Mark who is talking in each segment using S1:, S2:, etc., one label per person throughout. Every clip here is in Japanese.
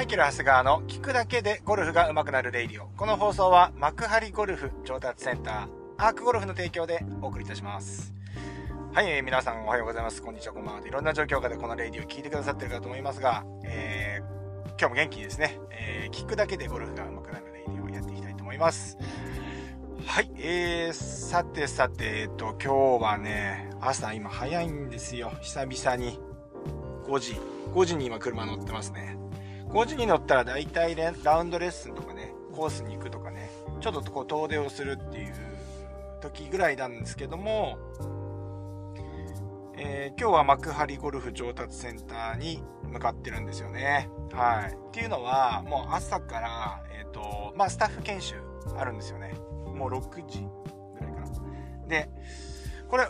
S1: マイケル・ハスガーの聞くだけでゴルフが上手くなるレイディオ。この放送は幕張ゴルフ上達センター、アークゴルフの提供でお送りいたします。はい、えー、皆さんおはようございます。こんにちは、こんばんは。いろんな状況下でこのレイディオを聞いてくださってるかと思いますが、えー、今日も元気にですね、えー、聞くだけでゴルフが上手くなるレイディオをやっていきたいと思います。はい、えー、さてさて、えっと、今日はね、朝今早いんですよ。久々に。5時。5時に今車乗ってますね。5時に乗ったら大体ラウンドレッスンとかね、コースに行くとかね、ちょっとこう遠出をするっていう時ぐらいなんですけども、えー、今日は幕張ゴルフ上達センターに向かってるんですよね。はい。っていうのは、もう朝から、えっ、ー、と、まあ、スタッフ研修あるんですよね。もう6時ぐらいかな。で、これ、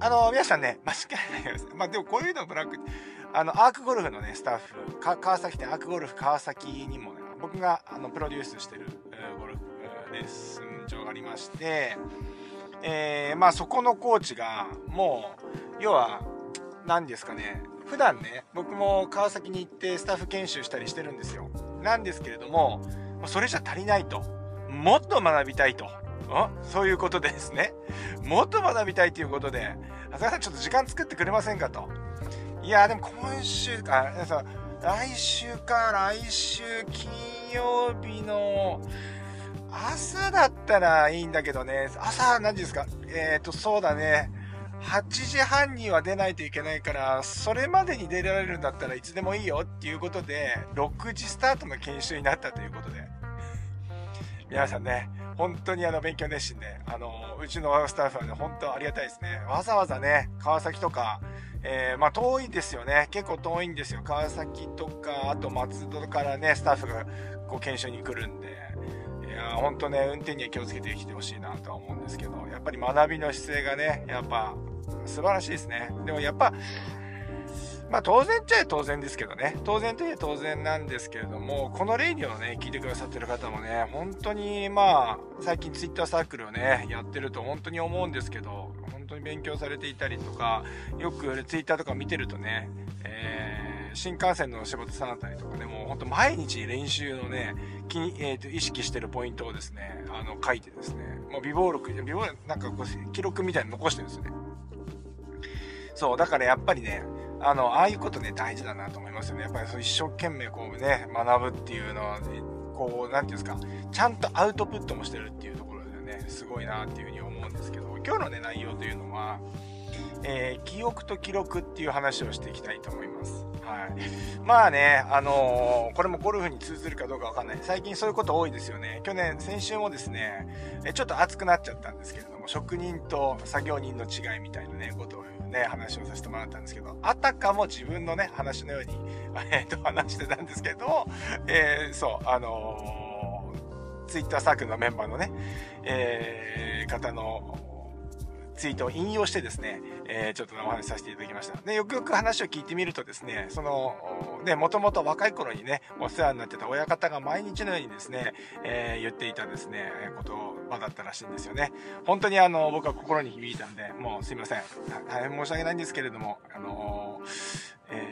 S1: あの、皆さんね、間違いないです。まあ、でもこういうのブラック、あの、アークゴルフのね、スタッフ、川崎店アークゴルフ川崎にもね、僕があのプロデュースしてる、ゴルフレッスン場がありまして、えー、まあそこのコーチが、もう、要は、何ですかね、普段ね、僕も川崎に行ってスタッフ研修したりしてるんですよ。なんですけれども、それじゃ足りないと。もっと学びたいと。そういうことですね。もっと学びたいということで、長谷川さんちょっと時間作ってくれませんかと。いや、でも今週か、来週か、来週金曜日の朝だったらいいんだけどね、朝何時ですか？えっ、ー、と、そうだね。8時半には出ないといけないから、それまでに出られるんだったらいつでもいいよっていうことで、6時スタートの研修になったということで。皆さんね、本当にあの勉強熱心で、あの、うちのスタッフはね、本当ありがたいですね。わざわざね、川崎とか、えー、まあ遠いですよね。結構遠いんですよ。川崎とか、あと松戸からね、スタッフがこう研修に来るんで。いや本当ね、運転には気をつけてきてほしいなとは思うんですけど、やっぱり学びの姿勢がね、やっぱ素晴らしいですね。でもやっぱ、まあ当然っちゃ当然ですけどね。当然といえば当然なんですけれども、このレイディオをね、聞いてくださってる方もね、本当にまあ、最近ツイッターサークルをね、やってると本当に思うんですけど、勉強されていたりとか、よくツイッターとか見てるとね、えー、新幹線の仕事さんあたりとかね、もう本当毎日練習のね、気に、えー、と意識してるポイントをですね、あの、書いてですね、もう微暴録、微暴、なんかこう、記録みたいに残してるんですよね。そう、だからやっぱりね、あの、ああいうことね、大事だなと思いますよね。やっぱりそう一生懸命こうね、学ぶっていうのは、こう、なんていうんですか、ちゃんとアウトプットもしてるっていうところね、すごいなっていうふうに思うんですけど、今日のね、内容というのは、えー、記憶と記録っていう話をしていきたいと思います。はい。まあね、あのー、これもゴルフに通ずるかどうかわかんない。最近そういうこと多いですよね。去年、先週もですね、ちょっと熱くなっちゃったんですけれども、職人と作業人の違いみたいなね、ことをね、話をさせてもらったんですけど、あたかも自分のね、話のように、えっ、と、話してたんですけど、えー、そう、あのー、ツイッターサークルのメンバーのね、えー、方の、ツイートを引用してですね、えー、ちょっとお話しさせていただきました。で、よくよく話を聞いてみるとですね、その、ね、もともと若い頃にね、お世話になってた親方が毎日のようにですね、えー、言っていたですね、言葉だったらしいんですよね。本当にあの、僕は心に響いたんで、もうすいません。大変申し訳ないんですけれども、あのえー、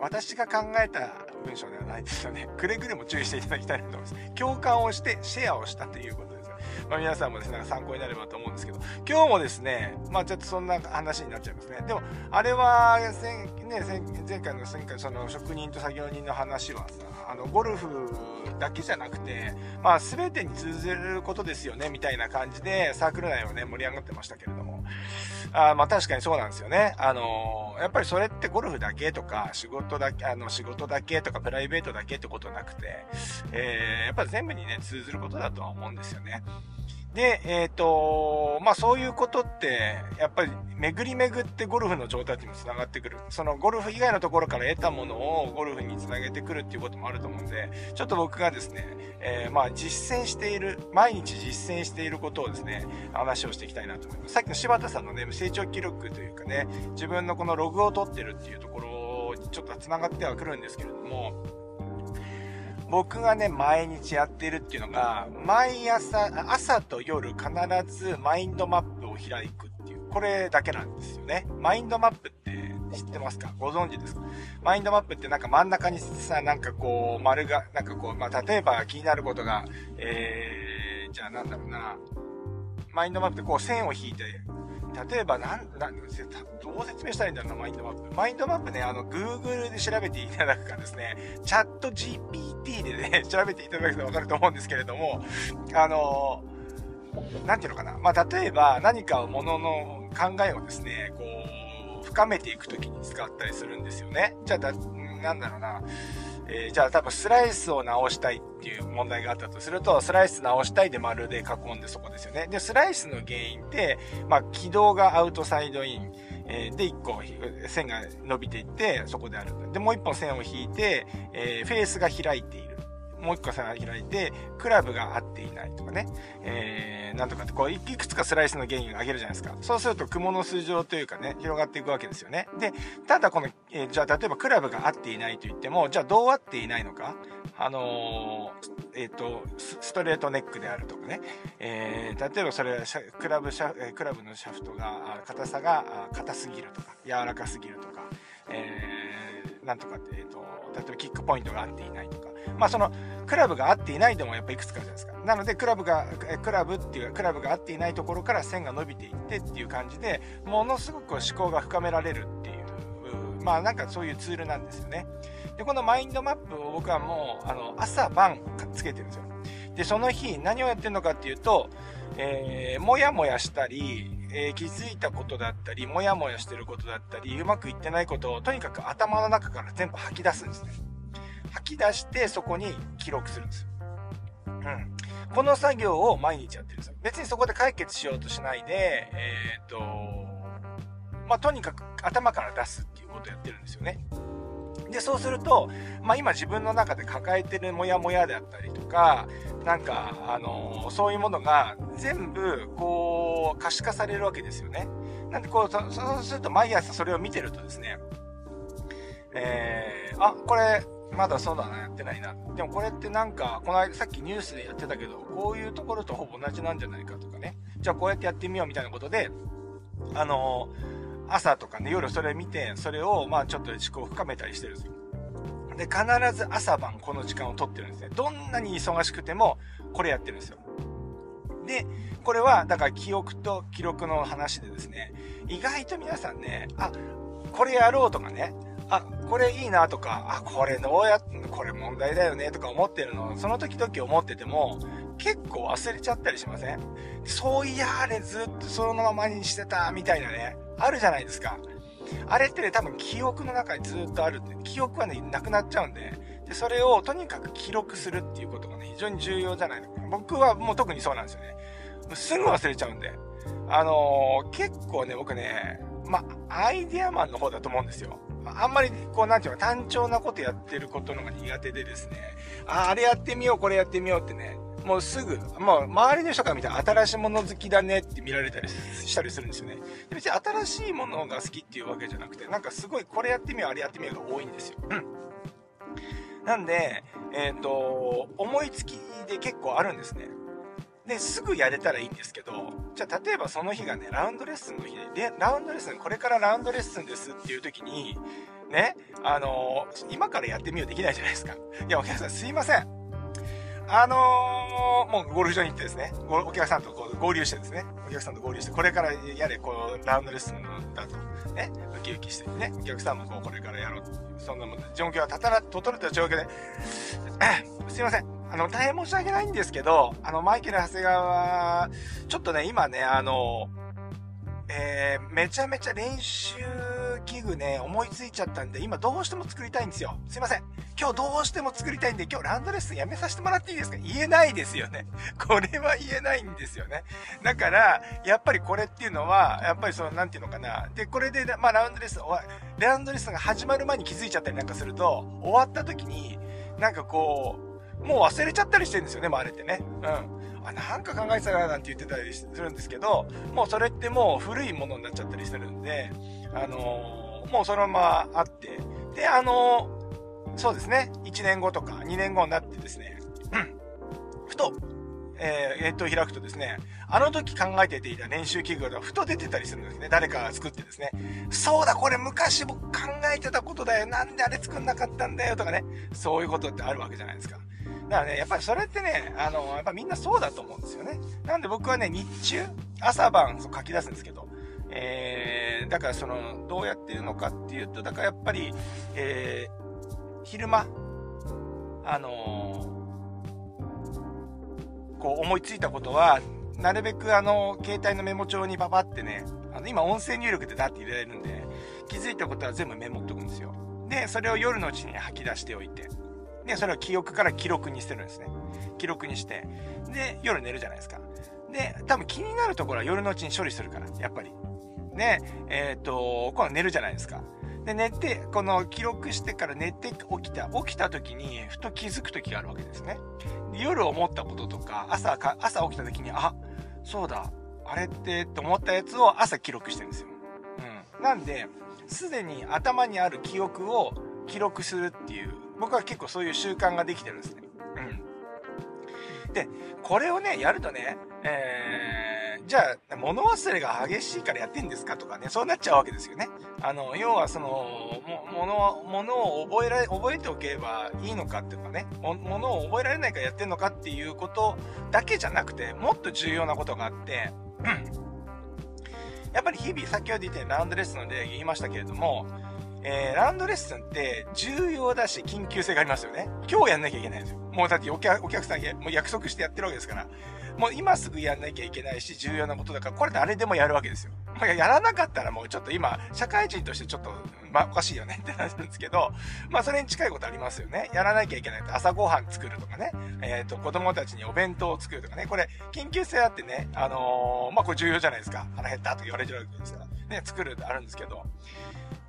S1: 私が考えた文章ではないですよね。くれぐれも注意していただきたいなと思います。共感をしてシェアをしたということですまあ、皆さんもですね、なんか参考になればと思うんですけど、今日もですね、まあちょっとそんな話になっちゃいますね。でも、あれは、ね、前回の前回、その職人と作業人の話はさ、あの、ゴルフだけじゃなくて、まあ全てに通ずることですよね、みたいな感じで、サークル内をね、盛り上がってましたけれども、あまあ確かにそうなんですよね。あのやっぱりそれってゴルフだけとか、仕事だけ、あの、仕事だけとか、プライベートだけってことなくて、えー、やっぱり全部にね、通ずることだとは思うんですよね。で、えっ、ー、と、まあそういうことって、やっぱり巡り巡ってゴルフの状態にも繋がってくる。そのゴルフ以外のところから得たものをゴルフに繋げてくるっていうこともあると思うんで、ちょっと僕がですね、えー、まあ実践している、毎日実践していることをですね、話をしていきたいなと思います。さっきの柴田さんのね、成長記録というかね、自分のこのログを取ってるっていうところちょっと繋がってはくるんですけれども、僕がね、毎日やってるっていうのが、毎朝、朝と夜必ずマインドマップを開くっていう、これだけなんですよね。マインドマップって知ってますか？ご存知ですか？マインドマップってなんか真ん中にさ、なんかこう、丸が、なんかこう、まあ、例えば気になることが、えー、じゃあなんだろうな、マインドマップってこう線を引いて、例えば、なん、なん、どう説明したらいいんだろうな、マインドマップ。マインドマップね、あの、Google で調べていただくかですね、チャット GPT でね、調べていただくとわかると思うんですけれども、あのなんていうのかな。まあ、例えば、何かをものの考えをですね、こう、深めていくときに使ったりするんですよね。じゃあ、だ、なんだろうな。えー、じゃあ多分スライスを直したいっていう問題があったとすると、スライス直したいで丸で囲んでそこですよね。で、スライスの原因って、まあ、軌道がアウトサイドイン、えー、で、1個線が伸びていって、そこである。で、もう1本線を引いて、えー、フェースが開いている。もう一個さ、開いて、クラブが合っていないとかね、えー、なんとかって、こう、いくつかスライスの原因を上げるじゃないですか。そうすると、雲の巣状というかね、広がっていくわけですよね。で、ただこの、えー、じゃあ、例えばクラブが合っていないと言っても、じゃあ、どう合っていないのか。あのー、えっ、ー、と、ストレートネックであるとかね、えー、例えばそれ、クラブシャ、クラブのシャフトが、硬さが硬すぎるとか、柔らかすぎるとか、えー、なんとかって、えっ、と、例えばキックポイントが合っていないとか、まあその、クラブが合っていないでもやっぱいくつかあるじゃないですか。なので、クラブが、クラブっていう、クラブが合っていないところから線が伸びていってっていう感じで、ものすごく思考が深められるっていう、まあなんかそういうツールなんですよね。で、このマインドマップを僕はもう、あの、朝晩つけてるんですよ。で、その日何をやってるのかっていうと、えー、もやもやしたり、えー、気づいたことだったり、もやもやしてることだったり、うまくいってないことをとにかく頭の中から全部吐き出すんですね。吐き出してそこに記録するんですよ。うん。この作業を毎日やってるんですよ。別にそこで解決しようとしないで、えっ、と、まあ、とにかく頭から出すっていうことをやってるんですよね。で、そうすると、まあ、今自分の中で抱えてるモヤモヤであったりとか、なんか、あのー、そういうものが全部、こう、可視化されるわけですよね。なんで、こう、そうすると毎朝それを見てるとですね、えー、あ、これ、まだそうだな、やってないな。でもこれってなんか、この間さっきニュースでやってたけど、こういうところとほぼ同じなんじゃないかとかね。じゃあこうやってやってみようみたいなことで、あのー、朝とかね、夜それ見て、それをまあちょっと思考を深めたりしてるんですよ。で、必ず朝晩この時間を取ってるんですね。どんなに忙しくても、これやってるんですよ。で、これは、だから記憶と記録の話でですね、意外と皆さんね、あ、これやろうとかね、あ、これいいなとか、あ、これどうやっ、これ問題だよねとか思ってるの、その時々思ってても、結構忘れちゃったりしません？そういやあれずっとそのままにしてた、みたいなね、あるじゃないですか。あれってね、多分記憶の中にずっとあるって、記憶はね、なくなっちゃうんで、で、それをとにかく記録するっていうことがね、非常に重要じゃないのかな。僕はもう特にそうなんですよね。すぐ忘れちゃうんで。あのー、結構ね、僕ね、まアイデアマンの方だと思うんですよ。あんまり、こう、なんていうの、単調なことやってることのが苦手でですね、あ、あれやってみよう、これやってみようってね、もうすぐ、もう周りの人から見たら新しいもの好きだねって見られたりしたりするんですよね。別に新しいものが好きっていうわけじゃなくて、なんかすごいこれやってみよう、あれやってみようが多いんですよ。うん。なんで、えっ、ー、と、思いつきで結構あるんですね。で、すぐやれたらいいんですけど、じゃあ例えばその日がね、ラウンドレッスンの日で、ラウンドレッスン、これからラウンドレッスンですっていう時に、ね、あのー、今からやってみようできないじゃないですか。いや、お客さんすいません。あのー、もうゴルフ場に行ってですね、お客さんとこう合流してですね、お客さんと合流して、これからやれ、こう、ラウンドレッスンだと、ね、ウキウキしてね、お客さんもこう、これからやろうそんなもん、状況はたたら、整った状況で、すいません。あの、大変申し訳ないんですけど、あの、マイケル・長谷川は、ちょっとね、今ね、あの、えー、めちゃめちゃ練習器具ね、思いついちゃったんで、今どうしても作りたいんですよ。すいません。今日どうしても作りたいんで、今日ランドレッスンやめさせてもらっていいですか？言えないですよね。これは言えないんですよね。だから、やっぱりこれっていうのは、やっぱりその、なんていうのかな。で、これで、まあ、ラウンドレッスン、ラウンドレッスンが始まる前に気づいちゃったりなんかすると、終わった時に、なんかこう、もう忘れちゃったりしてるんですよね、もうあれってね。うん。あ、なんか考えてたななんて言ってたりするんですけど、もうそれってもう古いものになっちゃったりするんで、あのー、もうそのままあって、で、あのー、そうですね、1年後とか2年後になってですね、うん、ふと、えー、えー、っと、開くとですね、あの時考えていた練習器具がふと出てたりするんですね。誰かが作ってですね。そうだ、これ昔僕考えてたことだよ。なんであれ作んなかったんだよとかね。そういうことってあるわけじゃないですか。だからね、やっぱりそれってね、あの、やっぱみんなそうだと思うんですよね。なんで僕はね、日中、朝晩そう書き出すんですけど、えー、だからその、どうやってるのかっていうと、だからやっぱり、えー、昼間、あのー、こう思いついたことは、なるべくあの、携帯のメモ帳にババってね、あの、今音声入力でだって入れられるんで、気づいたことは全部メモっとくんですよ。で、それを夜のうちに吐き出しておいて、で、それを記憶から記録にしてるんですね。記録にして、で、夜寝るじゃないですか。で、多分気になるところは夜のうちに処理するから、やっぱり。で、えっ、ー、と、今度寝るじゃないですか。で、寝て、この記録してから寝て起きた、起きた時に、ふと気づく時があるわけですね。夜思ったこととか、朝か、朝起きた時に、あ、そうだ、あれってって思ったやつを朝記録してるんですよ。うん。なんで、すでに頭にある記憶を記録するっていう、僕は結構そういう習慣ができてるんですね。うん。で、これをね、やるとね、えーじゃあ、物忘れが激しいからやってんですかとかね、そうなっちゃうわけですよね。あの、要はその、も、物、を覚えられ、覚えておけばいいのかっていうかね、物を覚えられないからやってんのかっていうことだけじゃなくて、もっと重要なことがあって、やっぱり日々、先ほど言ったラウンドレッスンで言いましたけれども、えー、ラウンドレッスンって重要だし緊急性がありますよね。今日やんなきゃいけないんですよ。もうだってお客お客さんもう約束してやってるわけですから。もう今すぐやんなきゃいけないし、重要なことだから、これ誰でもやるわけですよ。まあ、やらなかったらもうちょっと今、社会人としてちょっと、まあ、おかしいよねって話なんですけど、まあ、それに近いことありますよね。やらなきゃいけないと、朝ごはん作るとかね、えっ、ー、と、子供たちにお弁当を作るとかね、これ、緊急性あってね、あのー、まあ、これ重要じゃないですか。腹減ったと言われちゃうわけですから。ね、作るってあるんですけど、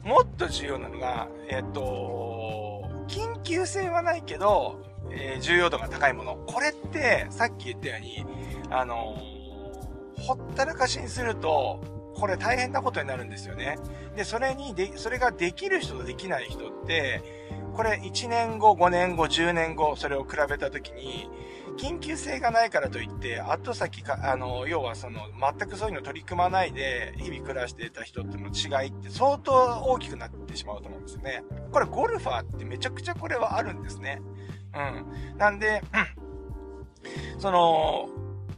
S1: もっと重要なのが、えっ、と、緊急性はないけど、えー、重要度が高いもの。これって、さっき言ったように、あの、ほったらかしにすると、これ大変なことになるんですよね。で、それにで、それができる人とできない人って、これ1年後、5年後、10年後、それを比べたときに、緊急性がないからといって、後先か、あの、要はその、全くそういうの取り組まないで、日々暮らしていた人っての違いって相当大きくなってしまうと思うんですよね。これゴルファーってめちゃくちゃこれはあるんですね。うん。なんで、その、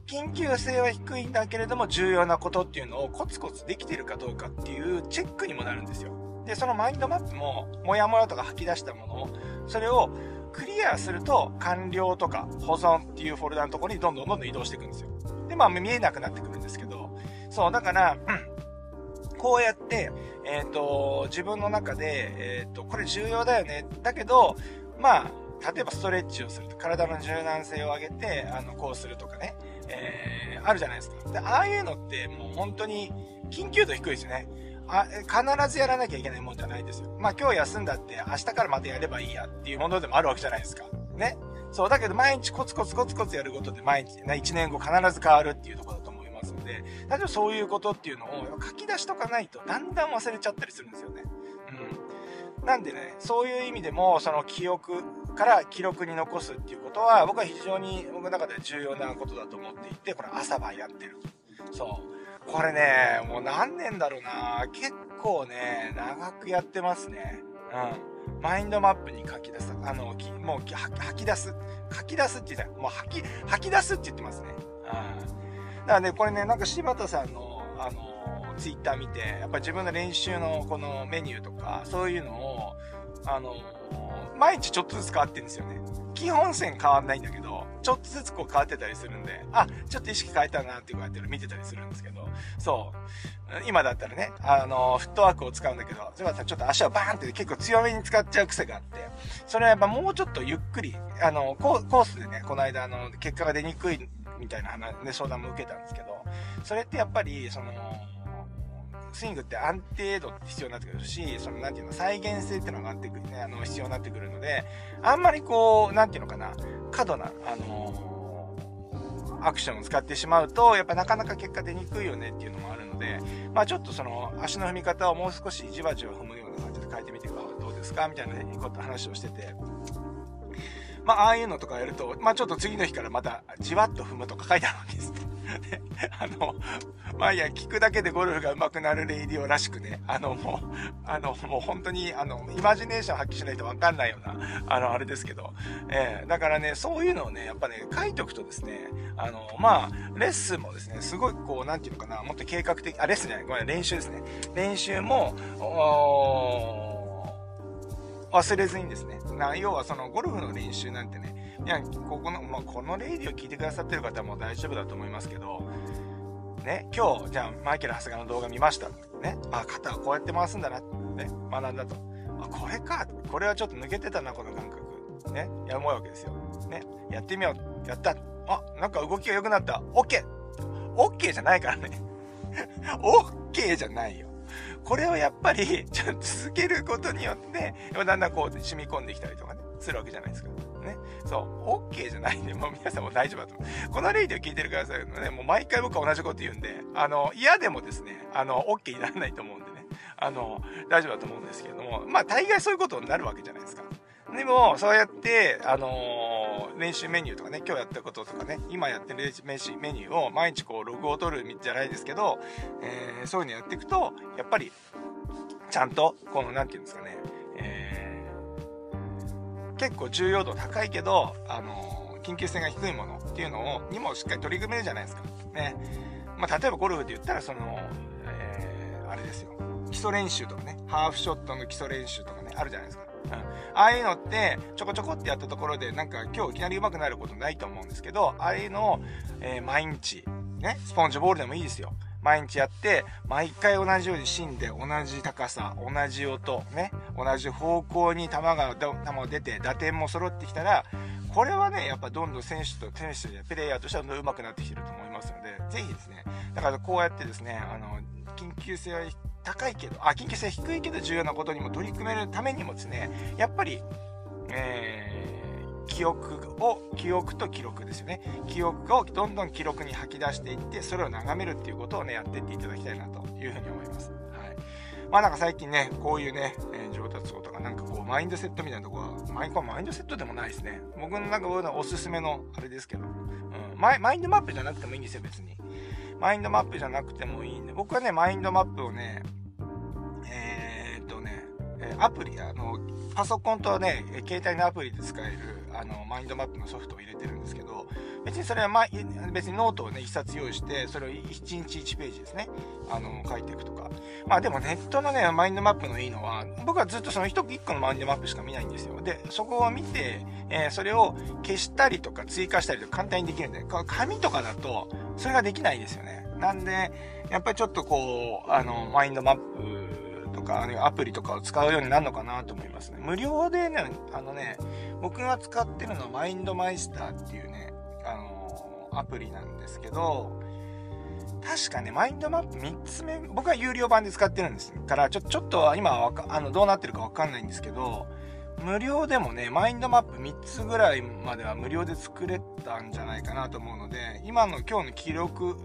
S1: 緊急性は低いんだけれども重要なことっていうのをコツコツできてるかどうかっていうチェックにもなるんですよ。で、そのマインドマップも、もやもやとか吐き出したものを、それをクリアすると完了とか保存っていうフォルダのところにどんどんどんどん移動していくんですよ。で、まあ見えなくなってくるんですけど、そう、だから、こうやって、えっ、ー、と、自分の中で、えっ、ー、と、これ重要だよね。だけど、まあ、例えばストレッチをすると、体の柔軟性を上げて、あの、こうするとかね、えー、あるじゃないですか。で、ああいうのってもう本当に緊急度低いですよね。あ、必ずやらなきゃいけないもんじゃないですよ。まあ今日休んだって明日からまたやればいいやっていうものでもあるわけじゃないですか。ね。そう、だけど毎日コツコツコツコツやることで毎日、ね、1年後必ず変わるっていうとこだと思いますので、例えばそういうことっていうのを書き出しとかないとだんだん忘れちゃったりするんですよね。うん。なんでね、そういう意味でも、その記憶から記録に残すっていうことは、僕は非常に僕の中では重要なことだと思っていて、これ朝晩やってる。そう。これね、もう何年だろうな結構ね、長くやってますね。うん。マインドマップに書き出す。あの、もう吐き出す。書き出すって言ったら、もう吐き、吐き出すって言ってますね。うん。だからね、これね、なんか柴田さんの、あの、ツイッター見て、やっぱ自分の練習のこのメニューとか、そういうのを、あの、毎日ちょっとずつ変わってるんですよね。基本線変わんないんだけど、ちょっとずつこう変わってたりするんで、あ、ちょっと意識変えたなってこうやって見てたりするんですけど、そう。今だったらね、あの、フットワークを使うんだけど、そうちょっと足をバーンって結構強めに使っちゃう癖があって、それはやっぱもうちょっとゆっくり、あの、コースでね、この間、あの、結果が出にくいみたいな話、ね、相談も受けたんですけど、それってやっぱり、その、スイングって安定度って必要になってくるし、その、なんていうの、再現性っていうのがってくるね、あの、必要になってくるので、あんまりこう、なんていうのかな、過度な、あのー、アクションを使ってしまうと、やっぱなかなか結果出にくいよねっていうのもあるので、まあちょっとその、足の踏み方をもう少しじわじわ踏むような感じで変えてみてはどうですかみたいなこと話をしてて、まあ、ああいうのとかやると、まあ、ちょっと次の日からまた、じわっと踏むとか書いてあるわけです。あの、まあいや、聞くだけでゴルフが上手くなるレイディオらしくね、あの、もう、あの、もう本当に、あの、イマジネーション発揮しないとわかんないような、あの、あれですけど、えー、だからね、そういうのをね、やっぱね、書いとくとですね、あの、まあ、レッスンもですね、すごいこう、なんていうのかな、もっと計画的、あ、レッスンじゃない、ごめん、練習ですね。練習も、お忘れずにですね、な要はそのゴルフの練習なんてね、いや、ここの、まあ、このレイディを聞いてくださってる方も大丈夫だと思いますけど、ね、今日、じゃあ、マイケル・ハスガの動画見ました。ね、あ、肩はこうやって回すんだな、ね、学んだと。あ、これか。これはちょっと抜けてたな、この感覚。ね、や思うわけですよ。ね、やってみよう。やった。あ、なんか動きが良くなった。OK! OK じゃないからね。OK じゃないよ。これをやっぱり、ちょっと続けることによって、だんだんこう染み込んできたりとかね、するわけじゃないですか。ね。そう、OK じゃないんで、もう皆さんも大丈夫だと思う。このレイディを聞いてるくださいのね、もう毎回僕は同じこと言うんで、あの、嫌でもですね、あの、OK にならないと思うんでね、あの、大丈夫だと思うんですけれども、まあ大概そういうことになるわけじゃないですか。でも、そうやって、あのー、練習メニューとかね、今日やったこととかね、今やってる練習メニューを毎日こう、ログを取るじゃないですけど、えー、そういうのやっていくと、やっぱり、ちゃんと、この、なんていうんですかね、結構重要度高いけど、あの緊急性が低いものっていうのを、にもしっかり取り組めるじゃないですか。ね。まあ、例えばゴルフで言ったら、その、えー、あれですよ。基礎練習とかね、ハーフショットの基礎練習とかね、あるじゃないですか。うん。ああいうのって、ちょこちょこってやったところで、なんか今日いきなり上手くなることないと思うんですけど、ああいうのを、えー、毎日、ね、スポンジボールでもいいですよ。毎日やって、毎回同じように芯で同じ高さ、同じ音、ね、同じ方向に球が、球が出て、打点も揃ってきたら、これはね、やっぱどんどん選手と、選手で、プレイヤーとしてはどんどん上手くなってきてると思いますので、ぜひですね、だからこうやってですね、あの、緊急性は高いけど、あ、緊急性低いけど重要なことにも取り組めるためにもですね、やっぱり、えー記憶を、記憶と記録ですよね。記憶をどんどん記録に吐き出していって、それを眺めるっていうことをね、やっていっていただきたいなというふうに思います。はい。まあなんか最近ね、こういうね、えー、上達法とかなんかこう、マインドセットみたいなとこは、マインマインドセットでもないですね。僕のなんかおすすめのあれですけど、うんマイ、マインドマップじゃなくてもいいんですよ、別に。マインドマップじゃなくてもいいんで、僕はね、マインドマップを、ね、アプリ、あの、パソコンとね、携帯のアプリで使える、あの、マインドマップのソフトを入れてるんですけど、別にそれは、ま、別にノートをね、一冊用意して、それを1日1ページですね、あの、書いていくとか。まあでもネットのね、マインドマップのいいのは、僕はずっとその1個のマインドマップしか見ないんですよ。で、そこを見て、えー、それを消したりとか追加したりとか簡単にできるんで、紙とかだと、それができないですよね。なんで、やっぱりちょっとこう、あの、マインドマップとか、アプリとかを使うようになるのかなと思いますね。無料でね、あのね、僕が使ってるのはマインドマイスターっていうね、あのー、アプリなんですけど、確かね、マインドマップ3つ目、僕は有料版で使ってるんですから、ちょ、ちょっと今はあの、どうなってるかわかんないんですけど、無料でもね、マインドマップ3つぐらいまでは無料で作れたんじゃないかなと思うので、今の今日の記録、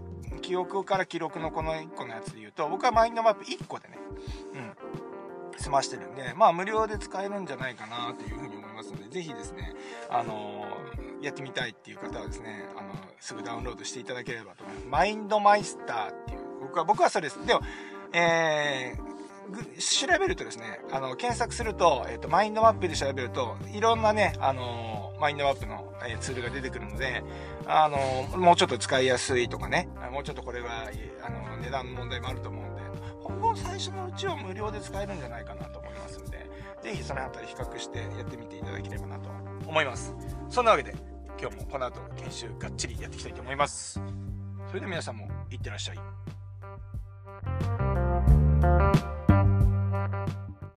S1: 記憶から記録のこの1個のやつで言うと、僕はマインドマップ1個でね、うん、済ましてるんで、まあ無料で使えるんじゃないかなというふうに思いますので、ぜひですね、あの、やってみたいっていう方はですね、あの、すぐダウンロードしていただければと思います。マインドマイスターっていう、僕は、僕はそれです。でも、えー、調べるとですね、あの、検索すると、えっ、ー、と、マインドマップで調べると、いろんなね、あのマインドマップの、えツールが出てくるので、あのもうちょっと使いやすいとかね、もうちょっとこれは、あの、値段の問題もあると思うんで、ほぼ最初のうちは無料で使えるんじゃないかなと思いますんで、ぜひその辺り比較してやってみていただければなと思います。そんなわけで、今日もこの後研修がっちりやっていきたいと思います。それでは皆さんもいってらっしゃい。